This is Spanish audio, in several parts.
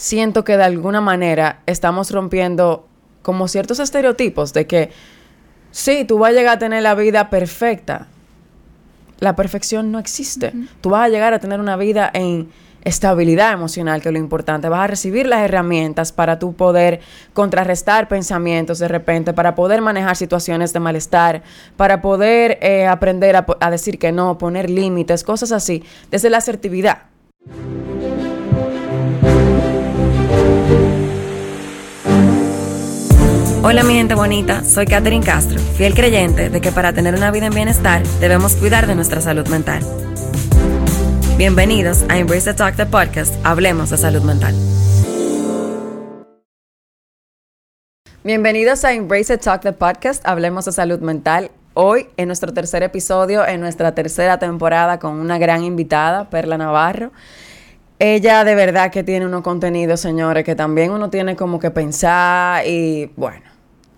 siento que de alguna manera estamos rompiendo como ciertos estereotipos de que sí, tú vas a llegar a tener la vida perfecta. La perfección no existe. Tú vas a llegar a tener una vida en estabilidad emocional, que es lo importante. Vas a recibir las herramientas para tú poder contrarrestar pensamientos de repente, para poder manejar situaciones de malestar, para poder eh, aprender a, a decir que no, poner límites, cosas así, desde la asertividad. Hola mi gente bonita, soy Katherine Castro, fiel creyente de que para tener una vida en bienestar debemos cuidar de nuestra salud mental. Bienvenidos a Embrace the Talk, the podcast, Hablemos de Salud Mental. Bienvenidos a Embrace the Talk, the podcast, Hablemos de Salud Mental. Hoy, en nuestro tercer episodio, en nuestra tercera temporada, con una gran invitada, Perla Navarro. Ella de verdad que tiene unos contenidos, señores, que también uno tiene como que pensar y bueno,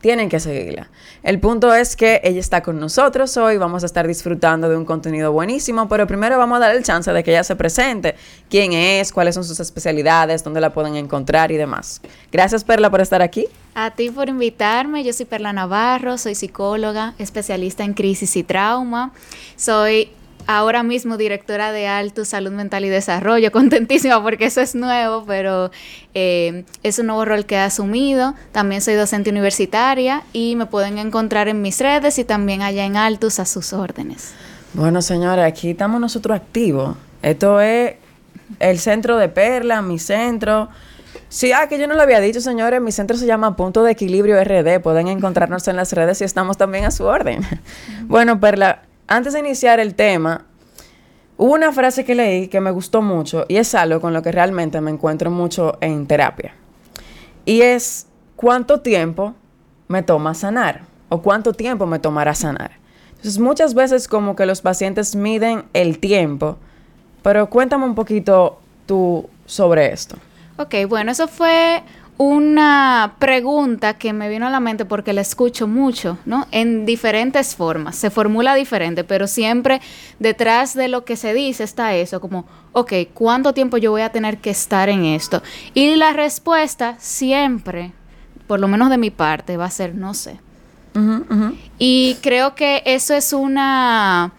tienen que seguirla. El punto es que ella está con nosotros hoy, vamos a estar disfrutando de un contenido buenísimo, pero primero vamos a dar el chance de que ella se presente, quién es, cuáles son sus especialidades, dónde la pueden encontrar y demás. Gracias Perla por estar aquí. A ti por invitarme, yo soy Perla Navarro, soy psicóloga, especialista en crisis y trauma, soy ahora mismo directora de Alto Salud Mental y Desarrollo, contentísima porque eso es nuevo, pero eh, es un nuevo rol que he asumido. También soy docente universitaria y me pueden encontrar en mis redes y también allá en Altus a sus órdenes. Bueno, señores, aquí estamos nosotros activos. Esto es el centro de Perla, mi centro. Sí, ah, que yo no lo había dicho, señores. Mi centro se llama Punto de Equilibrio RD. Pueden encontrarnos en las redes y estamos también a su orden. Bueno, Perla, antes de iniciar el tema, hubo una frase que leí que me gustó mucho y es algo con lo que realmente me encuentro mucho en terapia. Y es cuánto tiempo me toma sanar o cuánto tiempo me tomará sanar. Entonces muchas veces como que los pacientes miden el tiempo, pero cuéntame un poquito tú sobre esto. Ok, bueno, eso fue una pregunta que me vino a la mente porque la escucho mucho, ¿no? En diferentes formas, se formula diferente, pero siempre detrás de lo que se dice está eso, como, ok, ¿cuánto tiempo yo voy a tener que estar en esto? Y la respuesta siempre, por lo menos de mi parte, va a ser no sé. Y creo que eso es una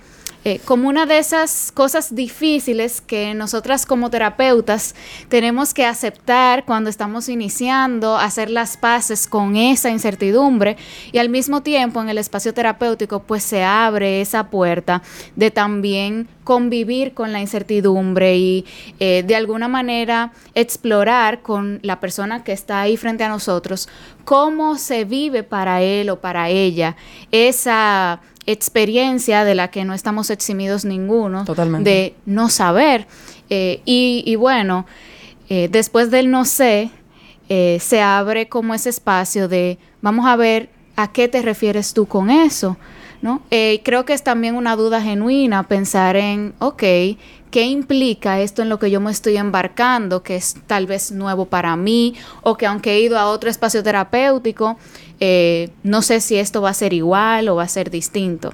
eh, como una de esas cosas difíciles que nosotras como terapeutas tenemos que aceptar cuando estamos iniciando, hacer las paces con esa incertidumbre y al mismo tiempo en el espacio terapéutico pues se abre esa puerta de también convivir con la incertidumbre y eh, de alguna manera explorar con la persona que está ahí frente a nosotros cómo se vive para él o para ella esa experiencia de la que no estamos eximidos ninguno, de no saber. Eh, y, bueno, eh, después del no sé, eh, se abre como ese espacio de vamos a ver a qué te refieres tú con eso. ¿no? creo que es también una duda genuina pensar en, ok, ¿qué implica esto en lo que yo me estoy embarcando, que es tal vez nuevo para mí, o que aunque he ido a otro espacio terapéutico, eh, no sé si esto va a ser igual o va a ser distinto.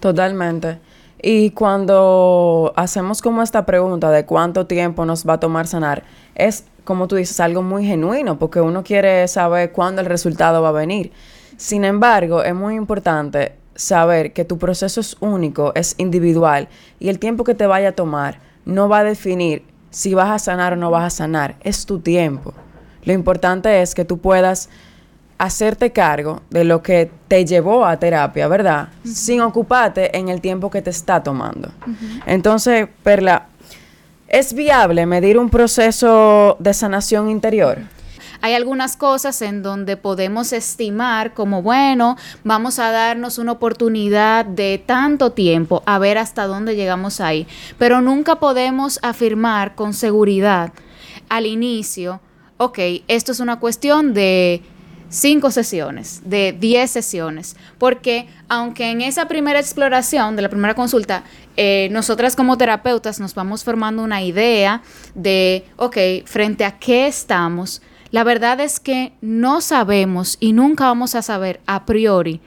Totalmente. Y cuando hacemos como esta pregunta de cuánto tiempo nos va a tomar sanar, es como tú dices, algo muy genuino, porque uno quiere saber cuándo el resultado va a venir. Sin embargo, es muy importante saber que tu proceso es único, es individual, y el tiempo que te vaya a tomar no va a definir si vas a sanar o no vas a sanar, es tu tiempo. Lo importante es que tú puedas hacerte cargo de lo que te llevó a terapia, ¿verdad? Sin ocuparte en el tiempo que te está tomando. Entonces, Perla, ¿es viable medir un proceso de sanación interior? Hay algunas cosas en donde podemos estimar como, bueno, vamos a darnos una oportunidad de tanto tiempo a ver hasta dónde llegamos ahí, pero nunca podemos afirmar con seguridad al inicio, ok, esto es una cuestión de cinco sesiones, de diez sesiones, porque aunque en esa primera exploración de la primera consulta, eh, nosotras como terapeutas nos vamos formando una idea de, ok, frente a qué estamos, la verdad es que no sabemos y nunca vamos a saber a priori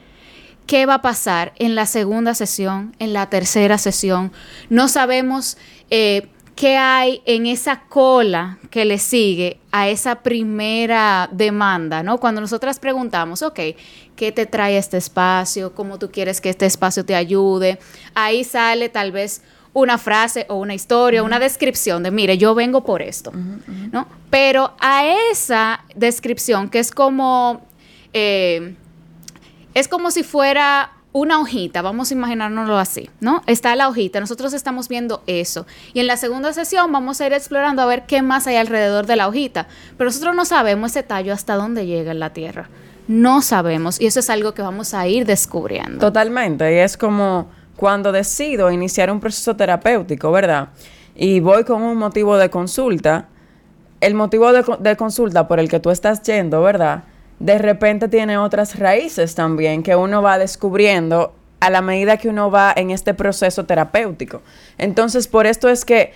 qué va a pasar en la segunda sesión, en la tercera sesión. No sabemos eh, qué hay en esa cola que le sigue a esa primera demanda, ¿no? Cuando nosotras preguntamos, ok, ¿qué te trae este espacio? ¿Cómo tú quieres que este espacio te ayude? Ahí sale tal vez una frase o una historia, una descripción de, mire, yo vengo por esto, ¿no? Pero a esa descripción, que es como, eh, es como si fuera una hojita, vamos a imaginárnoslo así, ¿no? Está la hojita, nosotros estamos viendo eso. Y en la segunda sesión vamos a ir explorando a ver qué más hay alrededor de la hojita. Pero nosotros no sabemos ese tallo hasta dónde llega en la tierra. No sabemos. Y eso es algo que vamos a ir descubriendo. Totalmente. Y es como cuando decido iniciar un proceso terapéutico, ¿verdad? Y voy con un motivo de consulta. El motivo de, de consulta por el que tú estás yendo, ¿verdad? De repente tiene otras raíces también que uno va descubriendo a la medida que uno va en este proceso terapéutico. Entonces, por esto es que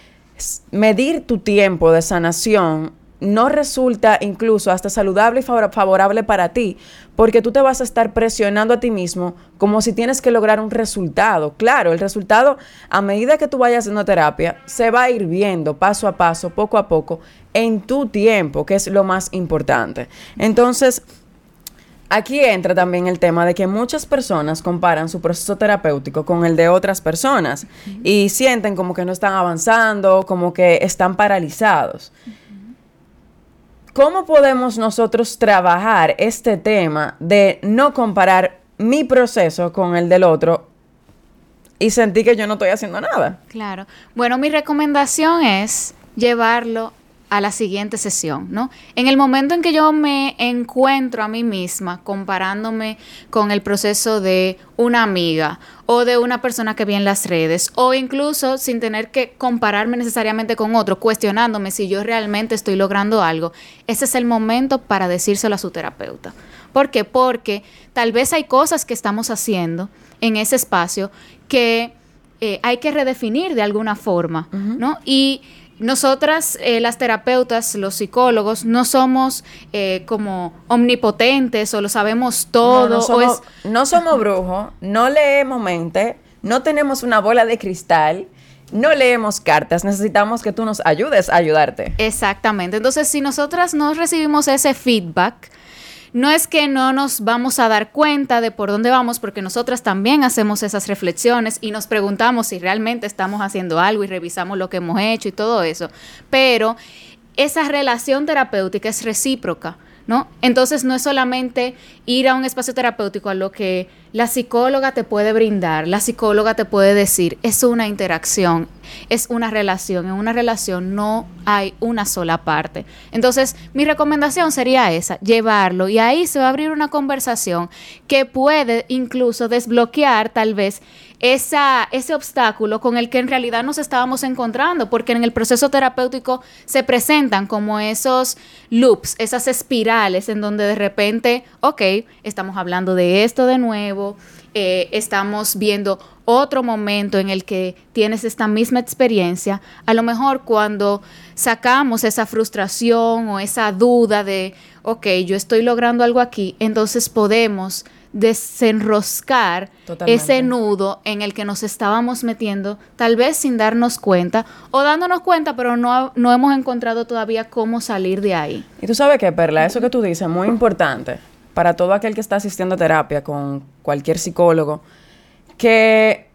medir tu tiempo de sanación no resulta incluso hasta saludable y favorable para ti, porque tú te vas a estar presionando a ti mismo como si tienes que lograr un resultado. Claro, el resultado, a medida que tú vayas haciendo terapia, se va a ir viendo paso a paso, poco a poco, en tu tiempo, que es lo más importante. Entonces, aquí entra también el tema de que muchas personas comparan su proceso terapéutico con el de otras personas y sienten como que no están avanzando, como que están paralizados. ¿Cómo podemos nosotros trabajar este tema de no comparar mi proceso con el del otro y sentir que yo no estoy haciendo nada? Claro. Bueno, mi recomendación es llevarlo a la siguiente sesión, ¿no? En el momento en que yo me encuentro a mí misma comparándome con el proceso de una amiga o de una persona que vi en las redes o incluso sin tener que compararme necesariamente con otro, cuestionándome si yo realmente estoy logrando algo, ese es el momento para decírselo a su terapeuta. ¿Por qué? Porque tal vez hay cosas que estamos haciendo en ese espacio que eh, hay que redefinir de alguna forma, ¿no? Y nosotras, eh, las terapeutas, los psicólogos, no somos eh, como omnipotentes o lo sabemos todo. No, somos, no somos brujos, no leemos mente, no tenemos una bola de cristal no leemos cartas, necesitamos que tú nos ayudes a ayudarte. Exactamente. Entonces, si nosotras no recibimos ese feedback, no es que no nos vamos a dar cuenta de por dónde vamos, porque nosotras también hacemos esas reflexiones y nos preguntamos si realmente estamos haciendo algo y revisamos lo que hemos hecho y todo eso. Pero esa relación terapéutica es recíproca. ¿No? Entonces no es solamente ir a un espacio terapéutico a lo que la psicóloga te puede brindar, la psicóloga te puede decir, es una interacción, es una relación. En una relación no hay una sola parte. Entonces, mi recomendación sería esa, llevarlo y ahí se va a abrir una conversación que puede incluso desbloquear tal vez ese obstáculo con el que en realidad nos estábamos encontrando, porque en el proceso terapéutico se presentan como esos loops, esas espirales en donde de repente, ok, estamos hablando de esto de nuevo, eh, estamos viendo otro momento en el que tienes esta misma experiencia, a lo mejor cuando sacamos esa frustración o esa duda de, ok, yo estoy logrando algo aquí, entonces podemos desenroscar ese nudo en el que nos estábamos metiendo, tal vez sin darnos cuenta o dándonos cuenta, pero no, no hemos encontrado todavía cómo salir de ahí. Y tú sabes que, Perla, eso que tú dices, muy importante para todo aquel que está asistiendo a terapia con cualquier psicólogo, que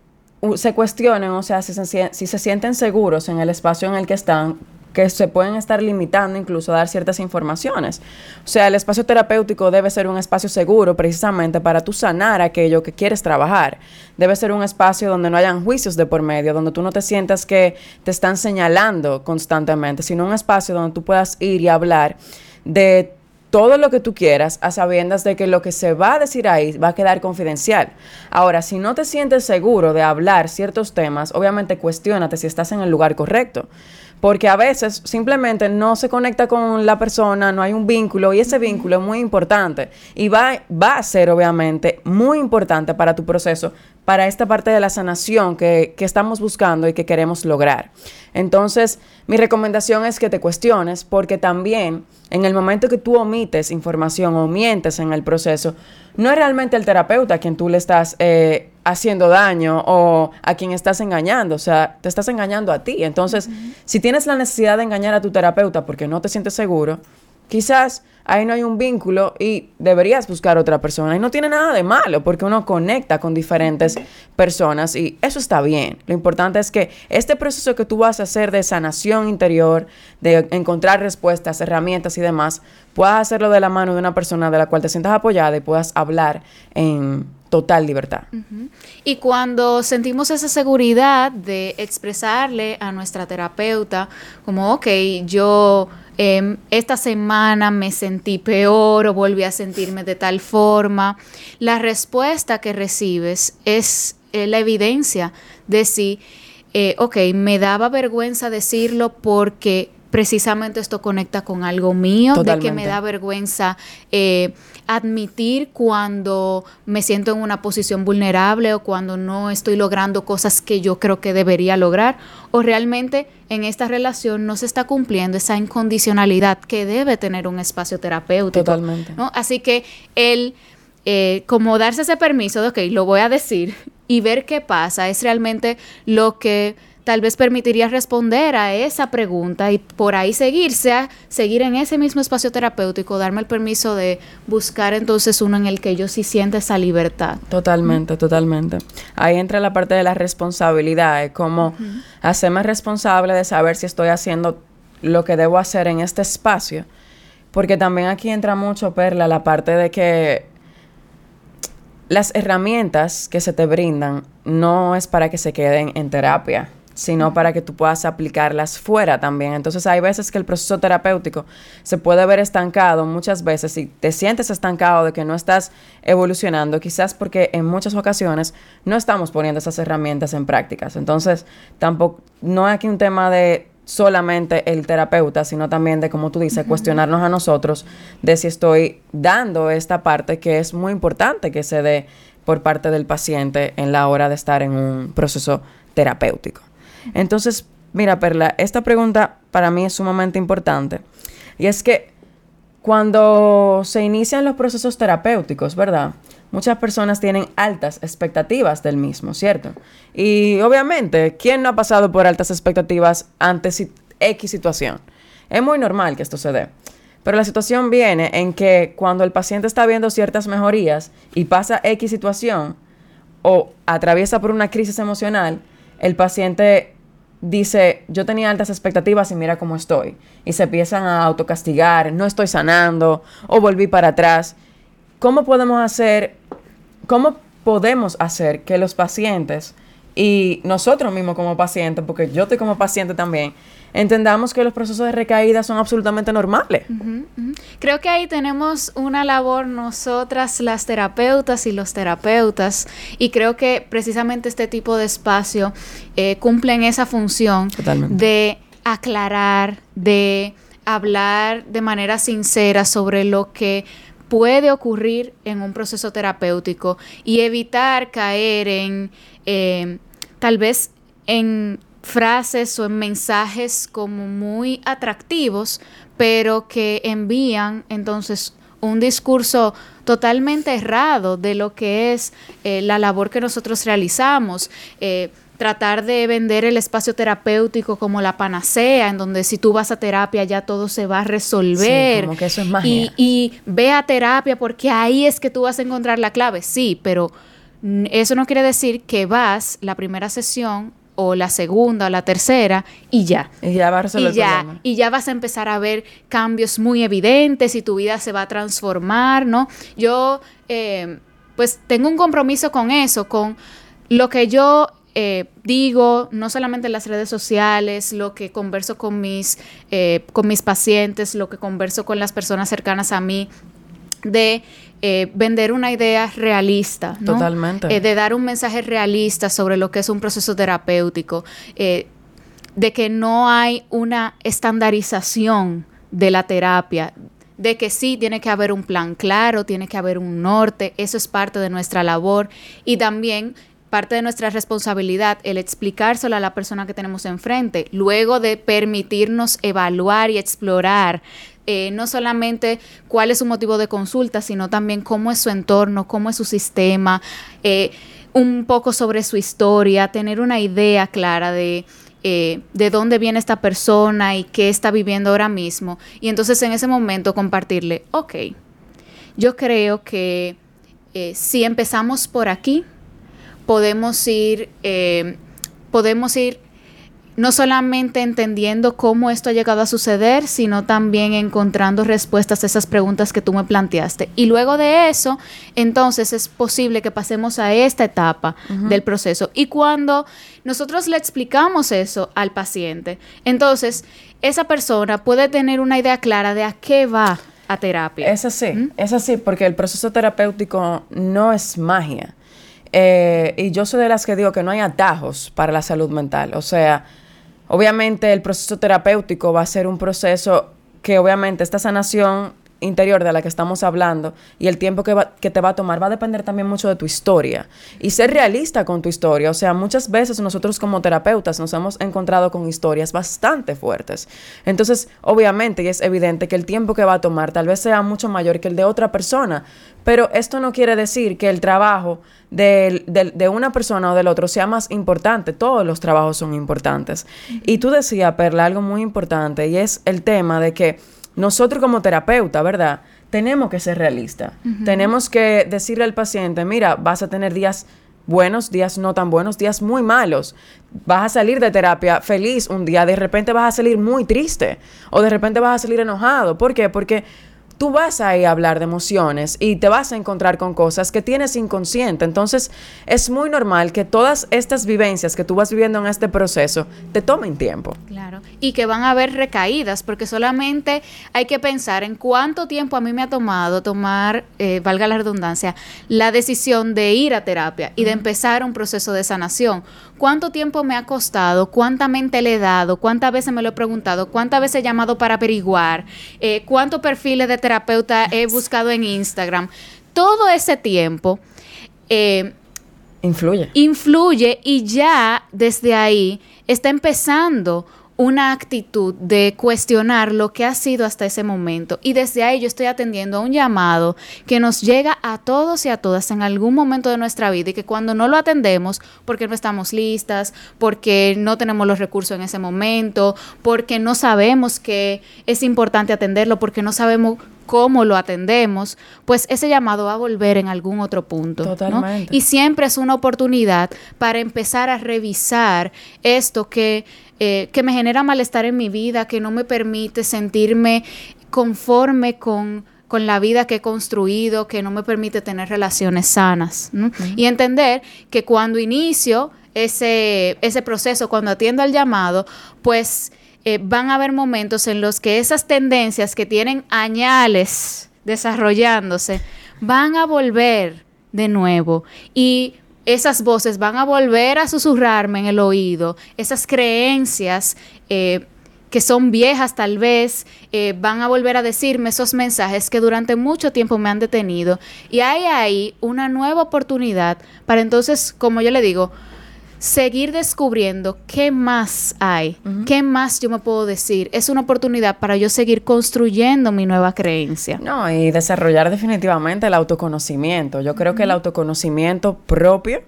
se cuestionen, o sea, si se, si se sienten seguros en el espacio en el que están, que se pueden estar limitando incluso a dar ciertas informaciones. O sea, el espacio terapéutico debe ser un espacio seguro precisamente para tú sanar aquello que quieres trabajar. Debe ser un espacio donde no hayan juicios de por medio, donde tú no te sientas que te están señalando constantemente, sino un espacio donde tú puedas ir y hablar de todo lo que tú quieras a sabiendas de que lo que se va a decir ahí va a quedar confidencial. Ahora, si no te sientes seguro de hablar ciertos temas, obviamente cuestionate si estás en el lugar correcto. Porque a veces simplemente no se conecta con la persona, no hay un vínculo y ese vínculo es muy importante y va, va a ser obviamente muy importante para tu proceso, para esta parte de la sanación que, estamos buscando y que queremos lograr. Entonces, mi recomendación es que te cuestiones porque también en el momento que tú omites información o mientes en el proceso, no es realmente el terapeuta a quien tú le estás eh, haciendo daño o a quien estás engañando, o sea, te estás engañando a ti. Entonces, si tienes la necesidad de engañar a tu terapeuta porque no te sientes seguro, quizás ahí no hay un vínculo y deberías buscar otra persona. Y no tiene nada de malo porque uno conecta con diferentes personas y eso está bien. Lo importante es que este proceso que tú vas a hacer de sanación interior, de encontrar respuestas, herramientas y demás, puedas hacerlo de la mano de una persona de la cual te sientas apoyada y puedas hablar en total libertad. Y cuando sentimos esa seguridad de expresarle a nuestra terapeuta, como, ok, yo Em, esta semana me sentí peor o volví a sentirme de tal forma. La respuesta que recibes es eh, la evidencia de si, eh, ok, me daba vergüenza decirlo porque precisamente esto conecta con algo mío, de que me da vergüenza eh, admitir cuando me siento en una posición vulnerable o cuando no estoy logrando cosas que yo creo que debería lograr, o realmente en esta relación no se está cumpliendo esa incondicionalidad que debe tener un espacio terapéutico. Totalmente. ¿no? Así que el, eh, como darse ese permiso de, ok, lo voy a decir y ver qué pasa, es realmente lo que tal vez permitiría responder a esa pregunta y por ahí seguirse, a seguir en ese mismo espacio terapéutico, darme el permiso de buscar entonces uno en el que yo sí sienta esa libertad. Totalmente, totalmente. Ahí entra la parte de la responsabilidad, es como hacerme responsable de saber si estoy haciendo lo que debo hacer en este espacio. Porque también aquí entra mucho, Perla, la parte de que las herramientas que se te brindan no es para que se queden en terapia sino para que tú puedas aplicarlas fuera también. Entonces hay veces que el proceso terapéutico se puede ver estancado muchas veces si te sientes estancado de que no estás evolucionando, quizás porque en muchas ocasiones no estamos poniendo esas herramientas en prácticas. Entonces tampoco, no hay aquí un tema de solamente el terapeuta, sino también de, como tú dices, cuestionarnos a nosotros de si estoy dando esta parte que es muy importante que se dé por parte del paciente en la hora de estar en un proceso terapéutico. Entonces, mira, Perla, esta pregunta para mí es sumamente importante. Y es que cuando se inician los procesos terapéuticos, ¿verdad? Muchas personas tienen altas expectativas del mismo, ¿cierto? Y obviamente, ¿quién no ha pasado por altas expectativas ante X situación? Es muy normal que esto se dé. Pero la situación viene en que cuando el paciente está viendo ciertas mejorías y pasa X situación o atraviesa por una crisis emocional, el paciente dice, yo tenía altas expectativas y mira cómo estoy. Y se empiezan a autocastigar, no estoy sanando o volví para atrás. ¿Cómo podemos hacer, cómo podemos hacer que los pacientes y nosotros mismos como pacientes, porque yo estoy como paciente también, entendamos que los procesos de recaída son absolutamente normales. Creo que ahí tenemos una labor nosotras las terapeutas y los terapeutas y creo que precisamente este tipo de espacio eh, cumplen esa función de aclarar, de hablar de manera sincera sobre lo que puede ocurrir en un proceso terapéutico y evitar caer en eh, tal vez en frases o en mensajes como muy atractivos, pero que envían entonces un discurso totalmente errado de lo que es eh, la labor que nosotros realizamos. Eh, tratar de vender el espacio terapéutico como la panacea, en donde si tú vas a terapia ya todo se va a resolver. como que eso es magia. Y, y ve a terapia porque ahí es que tú vas a encontrar la clave. Sí, pero eso no quiere decir que vas la primera sesión o la segunda o la tercera y ya. Y ya vas a y ya, y ya vas a empezar a ver cambios muy evidentes y tu vida se va a transformar, ¿no? Yo, eh, pues, tengo un compromiso con eso, con lo que yo eh, digo, no solamente en las redes sociales, lo que converso con mis, eh, con mis pacientes, lo que converso con las personas cercanas a mí, de eh, vender una idea realista, Totalmente. Eh, de dar un mensaje realista sobre lo que es un proceso terapéutico, eh, de que no hay una estandarización de la terapia, de que sí tiene que haber un plan claro, tiene que haber un norte, eso es parte de nuestra labor y también parte de nuestra responsabilidad el explicárselo a la persona que tenemos enfrente, luego de permitirnos evaluar y explorar eh, no solamente cuál es su motivo de consulta, sino también cómo es su entorno, cómo es su sistema, eh, un poco sobre su historia, tener una idea clara de eh, de dónde viene esta persona y qué está viviendo ahora mismo. Y entonces en ese momento compartirle, ok, yo creo que si empezamos por aquí, podemos ir, podemos ir no solamente entendiendo cómo esto ha llegado a suceder, sino también encontrando respuestas a esas preguntas que tú me planteaste. Y luego de eso, entonces es posible que pasemos a esta etapa del proceso. Y cuando nosotros le explicamos eso al paciente, entonces esa persona puede tener una idea clara de a qué va a terapia. Es así, es así, porque el proceso terapéutico no es magia. Eh, y yo soy de las que digo que no hay atajos para la salud mental. O sea, Obviamente el proceso terapéutico va a ser un proceso que obviamente esta sanación interior de la que estamos hablando y el tiempo que, te va a tomar va a depender también mucho de tu historia y ser realista con tu historia. O sea, muchas veces nosotros como terapeutas nos hemos encontrado con historias bastante fuertes. Entonces, obviamente, y es evidente que el tiempo que va a tomar tal vez sea mucho mayor que el de otra persona, pero esto no quiere decir que el trabajo de, de, una persona o del otro sea más importante. Todos los trabajos son importantes. Y tú decías, Perla, algo muy importante y es el tema de que nosotros como terapeuta, ¿verdad? Tenemos que ser realistas. Tenemos que decirle al paciente, mira, vas a tener días buenos, días no tan buenos, días muy malos. Vas a salir de terapia feliz un día, de repente vas a salir muy triste o de repente vas a salir enojado. ¿Por qué? Porque tú vas a ir a hablar de emociones y te vas a encontrar con cosas que tienes inconsciente. Entonces, es muy normal que todas estas vivencias que tú vas viviendo en este proceso te tomen tiempo. Claro. Y que van a haber recaídas, porque solamente hay que pensar en cuánto tiempo a mí me ha tomado tomar, eh, valga la redundancia, la decisión de ir a terapia y de empezar un proceso de sanación. ¿Cuánto tiempo me ha costado? ¿Cuánta mente le he dado? ¿Cuántas veces me lo he preguntado? ¿Cuántas veces he llamado para averiguar? Eh, ¿Cuántos perfiles de terapeuta he buscado en Instagram? Todo ese tiempo... Eh, influye. Influye y ya desde ahí está empezando una actitud de cuestionar lo que ha sido hasta ese momento. Y desde ahí yo estoy atendiendo a un llamado que nos llega a todos y a todas en algún momento de nuestra vida y que cuando no lo atendemos, porque no estamos listas, porque no tenemos los recursos en ese momento, porque no sabemos que es importante atenderlo, porque no sabemos cómo lo atendemos, pues ese llamado va a volver en algún otro punto. Totalmente. Y siempre es una oportunidad para empezar a revisar esto que eh, que me genera malestar en mi vida, que no me permite sentirme conforme con, la vida que he construido, que no me permite tener relaciones sanas. Y entender que cuando inicio ese, ese proceso, cuando atiendo al llamado, pues eh, van a haber momentos en los que esas tendencias que tienen añales desarrollándose van a volver de nuevo. Y esas voces van a volver a susurrarme en el oído, esas creencias eh, que son viejas tal vez, eh, van a volver a decirme esos mensajes que durante mucho tiempo me han detenido. Y hay ahí una nueva oportunidad para entonces, como yo le digo, seguir descubriendo qué más hay, qué más yo me puedo decir. Es una oportunidad para yo seguir construyendo mi nueva creencia. No, y desarrollar definitivamente el autoconocimiento. Yo creo que el autoconocimiento propio,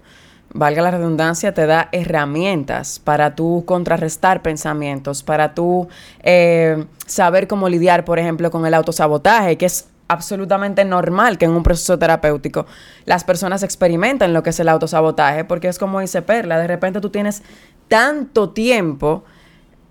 valga la redundancia, te da herramientas para tú contrarrestar pensamientos, para tú eh, saber cómo lidiar, por ejemplo, con el autosabotaje, que es absolutamente normal que en un proceso terapéutico las personas experimenten lo que es el autosabotaje, porque es como dice Perla, de repente tú tienes tanto tiempo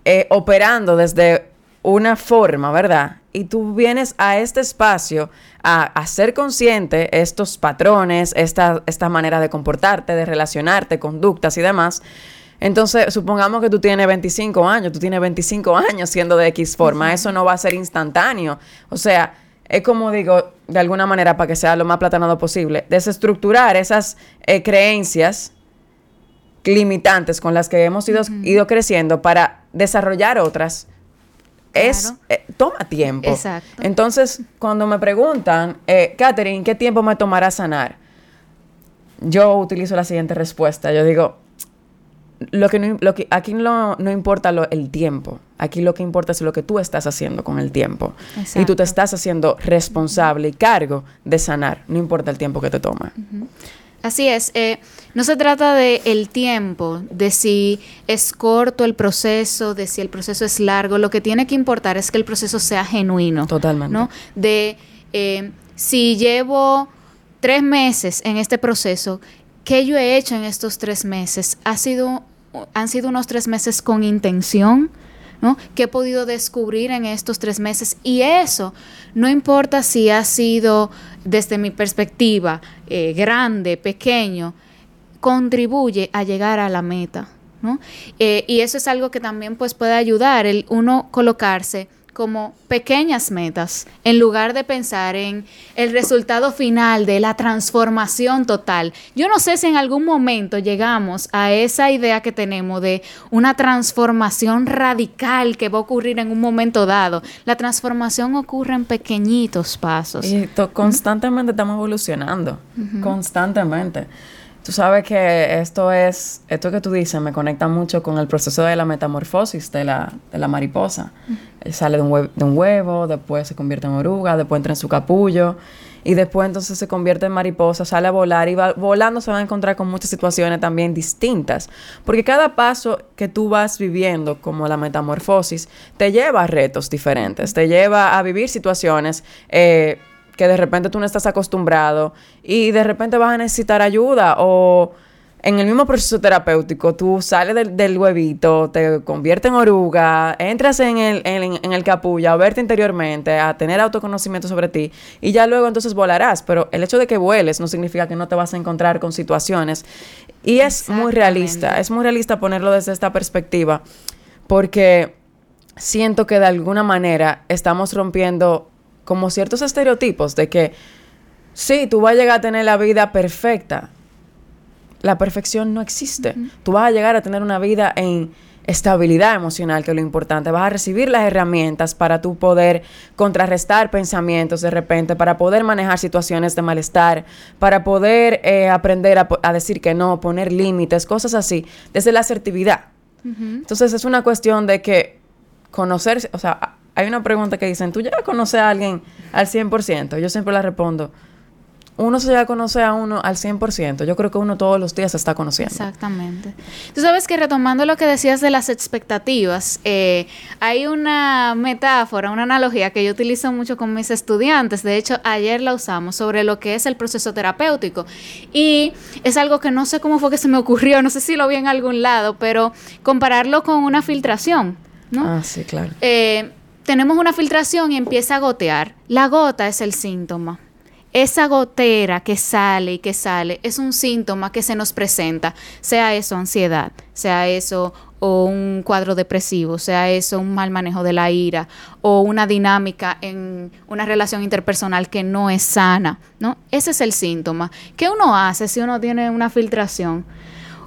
eh, operando desde una forma, ¿verdad? Y tú vienes a este espacio a, a ser consciente estos patrones, esta, esta manera de comportarte, de relacionarte, conductas y demás. Entonces, supongamos que tú tienes 25 años, tú tienes 25 años siendo de X forma, eso no va a ser instantáneo. O sea, es como digo, de alguna manera, para que sea lo más platanado posible, desestructurar esas eh, creencias limitantes con las que hemos ido, ido creciendo para desarrollar otras. Es, eh, toma tiempo. Exacto. Entonces, cuando me preguntan, eh, Catherine, ¿qué tiempo me tomará sanar? Yo utilizo la siguiente respuesta. Yo digo, lo que, lo que aquí no, no importa lo, el tiempo, aquí lo que importa es lo que tú estás haciendo con el tiempo. Y tú te estás haciendo responsable y cargo de sanar, no importa el tiempo que te toma. Así es. Eh, no se trata de el tiempo, de si es corto el proceso, de si el proceso es largo. Lo que tiene que importar es que el proceso sea genuino. Totalmente. ¿no? De eh, si llevo tres meses en este proceso, ¿qué yo he hecho en estos tres meses? Ha sido, han sido unos tres meses con intención, ¿no? ¿Qué he podido descubrir en estos tres meses? Y eso, no importa si ha sido, desde mi perspectiva, eh, grande, pequeño, contribuye a llegar a la meta, ¿no? Eh, y eso es algo que también pues puede ayudar el uno colocarse como pequeñas metas, en lugar de pensar en el resultado final de la transformación total. Yo no sé si en algún momento llegamos a esa idea que tenemos de una transformación radical que va a ocurrir en un momento dado. La transformación ocurre en pequeñitos pasos. Y constantemente estamos evolucionando, constantemente. Tú sabes que esto es, esto que tú dices me conecta mucho con el proceso de la metamorfosis de la, de la mariposa. Sale de un, de un, huevo, después se convierte en oruga, después entra en su capullo y después entonces se convierte en mariposa, sale a volar y va, volando se va a encontrar con muchas situaciones también distintas. Porque cada paso que tú vas viviendo como la metamorfosis te lleva a retos diferentes, te lleva a vivir situaciones. Eh, que de repente tú no estás acostumbrado y de repente vas a necesitar ayuda o en el mismo proceso terapéutico tú sales del, huevito, te conviertes en oruga, entras en el, en, el capullo a verte interiormente, a tener autoconocimiento sobre ti y ya luego entonces volarás. Pero el hecho de que vueles no significa que no te vas a encontrar con situaciones. Y es muy realista, es muy realista ponerlo desde esta perspectiva porque siento que de alguna manera estamos rompiendo como ciertos estereotipos de que sí, tú vas a llegar a tener la vida perfecta. La perfección no existe. Tú vas a llegar a tener una vida en estabilidad emocional, que es lo importante. Vas a recibir las herramientas para tú poder contrarrestar pensamientos de repente, para poder manejar situaciones de malestar, para poder eh, aprender a, decir que no, poner límites, cosas así, desde la asertividad. Entonces es una cuestión de que conocerse, o sea, hay una pregunta que dicen, ¿tú ya conoces a alguien al 100%? Yo siempre la respondo, uno se llega a conocer a uno al 100%. Yo creo que uno todos los días se está conociendo. Exactamente. Tú sabes que retomando lo que decías de las expectativas, eh, hay una metáfora, una analogía que yo utilizo mucho con mis estudiantes. De hecho, ayer la usamos sobre lo que es el proceso terapéutico. Y es algo que no sé cómo fue que se me ocurrió, no sé si lo vi en algún lado, pero compararlo con una filtración. ¿no? Ah, sí, claro. Eh, tenemos una filtración y empieza a gotear. La gota es el síntoma. Esa gotera que sale y que sale es un síntoma que se nos presenta, sea eso ansiedad, sea eso o un cuadro depresivo, sea eso un mal manejo de la ira o una dinámica en una relación interpersonal que no es sana, ¿no? Ese es el síntoma. ¿Qué uno hace si uno tiene una filtración?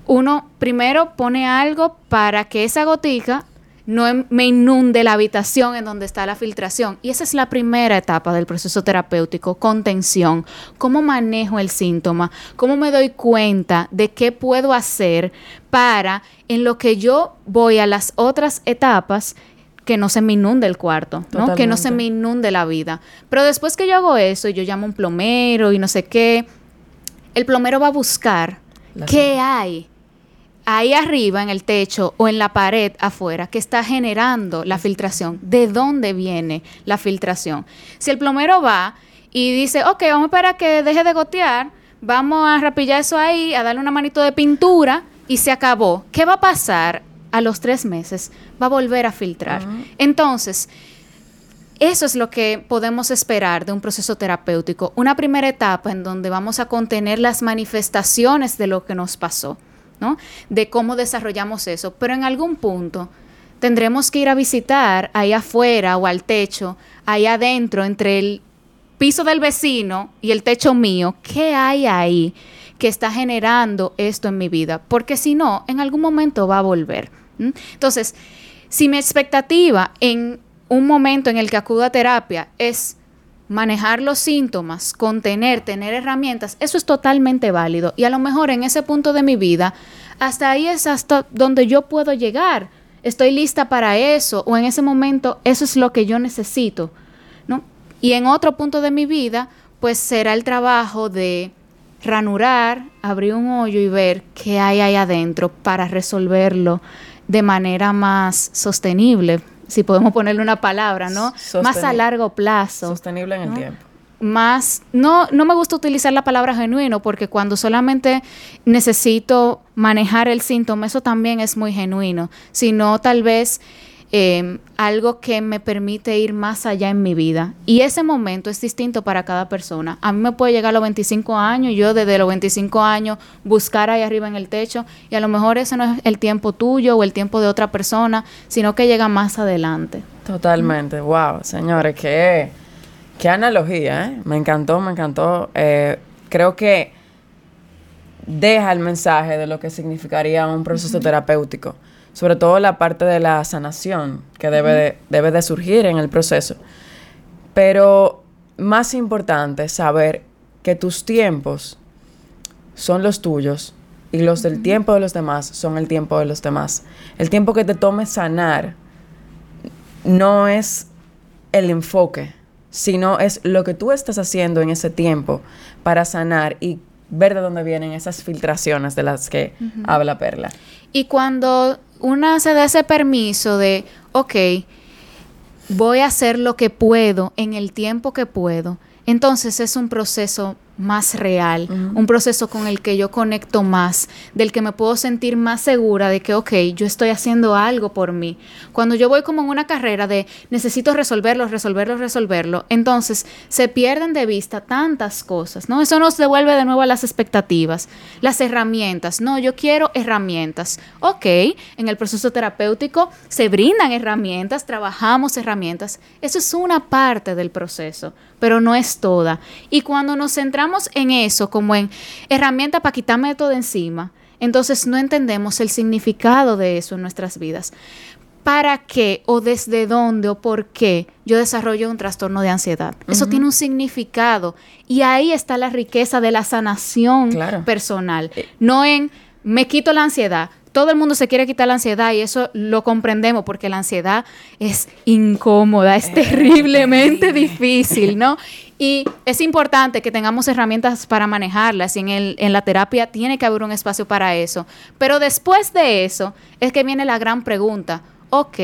Uno primero pone algo para que esa gotica no em, me inunde la habitación en donde está la filtración. Y esa es la primera etapa del proceso terapéutico, contención. ¿Cómo manejo el síntoma? ¿Cómo me doy cuenta de qué puedo hacer para, en lo que yo voy a las otras etapas, que no se me inunde el cuarto, ¿no? Que no se me inunde la vida. Pero después que yo hago eso y yo llamo a un plomero y no sé qué, el plomero va a buscar qué hay ahí arriba en el techo o en la pared afuera que está generando la filtración. ¿De dónde viene la filtración? Si el plomero va y dice, ok, vamos para que deje de gotear, vamos a rapillar eso ahí, a darle una manito de pintura y se acabó. ¿Qué va a pasar a los tres meses? Va a volver a filtrar. Entonces, eso es lo que podemos esperar de un proceso terapéutico. Una primera etapa en donde vamos a contener las manifestaciones de lo que nos pasó. De cómo desarrollamos eso. Pero en algún punto tendremos que ir a visitar ahí afuera o al techo, ahí adentro, entre el piso del vecino y el techo mío, ¿qué hay ahí que está generando esto en mi vida? Porque si no, en algún momento va a volver. Entonces, si mi expectativa en un momento en el que acudo a terapia es manejar los síntomas, contener, tener herramientas, eso es totalmente válido. Y a lo mejor en ese punto de mi vida, hasta ahí es hasta donde yo puedo llegar. Estoy lista para eso o en ese momento eso es lo que yo necesito, ¿no? Y en otro punto de mi vida, pues será el trabajo de ranurar, abrir un hoyo y ver qué hay ahí adentro para resolverlo de manera más sostenible, si podemos ponerle una palabra, ¿no? Más a largo plazo. Sostenible en el tiempo. Más, no, no me gusta utilizar la palabra genuino porque cuando solamente necesito manejar el síntoma, eso también es muy genuino, sino tal vez Em, algo que me permite ir más allá en mi vida. Y ese momento es distinto para cada persona. A mí me puede llegar a los 25 años, yo desde los 25 años buscar ahí arriba en el techo, y a lo mejor ese no es el tiempo tuyo o el tiempo de otra persona, sino que llega más adelante. Totalmente, wow, señores, qué, qué analogía, ¿eh? Me encantó, me encantó. Eh, creo que deja el mensaje de lo que significaría un proceso terapéutico sobre todo la parte de la sanación que debe, de, debe de surgir en el proceso. Pero más importante saber que tus tiempos son los tuyos y los del tiempo de los demás son el tiempo de los demás. El tiempo que te tome sanar no es el enfoque, sino es lo que tú estás haciendo en ese tiempo para sanar y ver de dónde vienen esas filtraciones de las que habla Perla. Y cuando una se da ese permiso de, ok, voy a hacer lo que puedo en el tiempo que puedo, entonces es un proceso más real, un proceso con el que yo conecto más, del que me puedo sentir más segura de que, ok, yo estoy haciendo algo por mí. Cuando yo voy como en una carrera de necesito resolverlo, resolverlo, resolverlo, entonces se pierden de vista tantas cosas, ¿no? Eso nos devuelve de nuevo a las expectativas, las herramientas, no, yo quiero herramientas. Ok, en el proceso terapéutico se brindan herramientas, trabajamos herramientas, eso es una parte del proceso, pero no es toda. Y cuando nos centramos en eso como en herramienta para quitarme todo de encima, entonces no entendemos el significado de eso en nuestras vidas. ¿Para qué o desde dónde o por qué yo desarrollo un trastorno de ansiedad? Eso tiene un significado y ahí está la riqueza de la sanación personal, eh. no en me quito la ansiedad, todo el mundo se quiere quitar la ansiedad y eso lo comprendemos porque la ansiedad es incómoda, es terriblemente difícil, ¿no? Y es importante que tengamos herramientas para manejarlas y en, el, en la terapia tiene que haber un espacio para eso. Pero después de eso es que viene la gran pregunta, ok,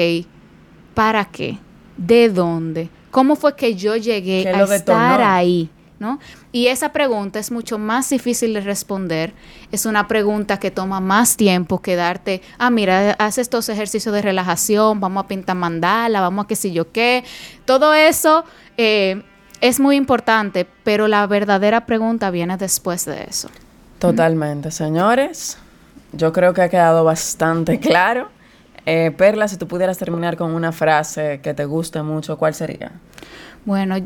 ¿para qué? ¿De dónde? ¿Cómo fue que yo llegué a estar ahí? ¿No? Y esa pregunta es mucho más difícil de responder. Es una pregunta que toma más tiempo que darte, ah, mira, haz estos ejercicios de relajación, vamos a pintar mandala, vamos a qué sé yo qué. Todo eso eh, es muy importante, pero la verdadera pregunta viene después de eso. Totalmente, señores. Yo creo que ha quedado bastante claro. Eh, Perla, si tú pudieras terminar con una frase que te guste mucho, ¿cuál sería? Bueno,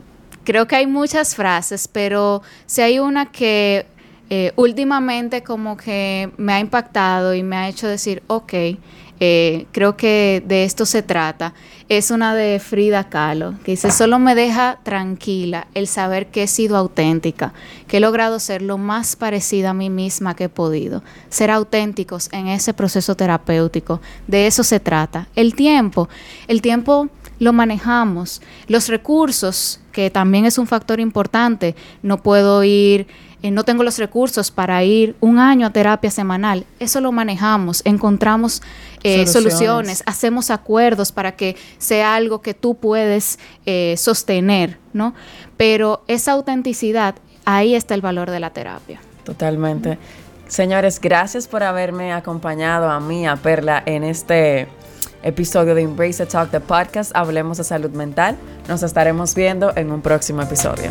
creo que hay muchas frases, pero si hay una que eh, últimamente como que me ha impactado y me ha hecho decir, ok, eh, creo que de esto se trata, es una de Frida Kahlo, que dice, solo me deja tranquila el saber que he sido auténtica, que he logrado ser lo más parecida a mí misma que he podido, ser auténticos en ese proceso terapéutico, de eso se trata. El tiempo, el tiempo lo manejamos, los recursos, que también es un factor importante, no puedo ir eh, no tengo los recursos para ir un año a terapia semanal. Eso lo manejamos, encontramos eh, soluciones. hacemos acuerdos para que sea algo que tú puedes eh, sostener, ¿no? Pero esa autenticidad, ahí está el valor de la terapia. Totalmente. Señores, gracias por haberme acompañado a mí, a Perla, en este episodio de Embrace the Talk, the podcast. Hablemos de salud mental. Nos estaremos viendo en un próximo episodio.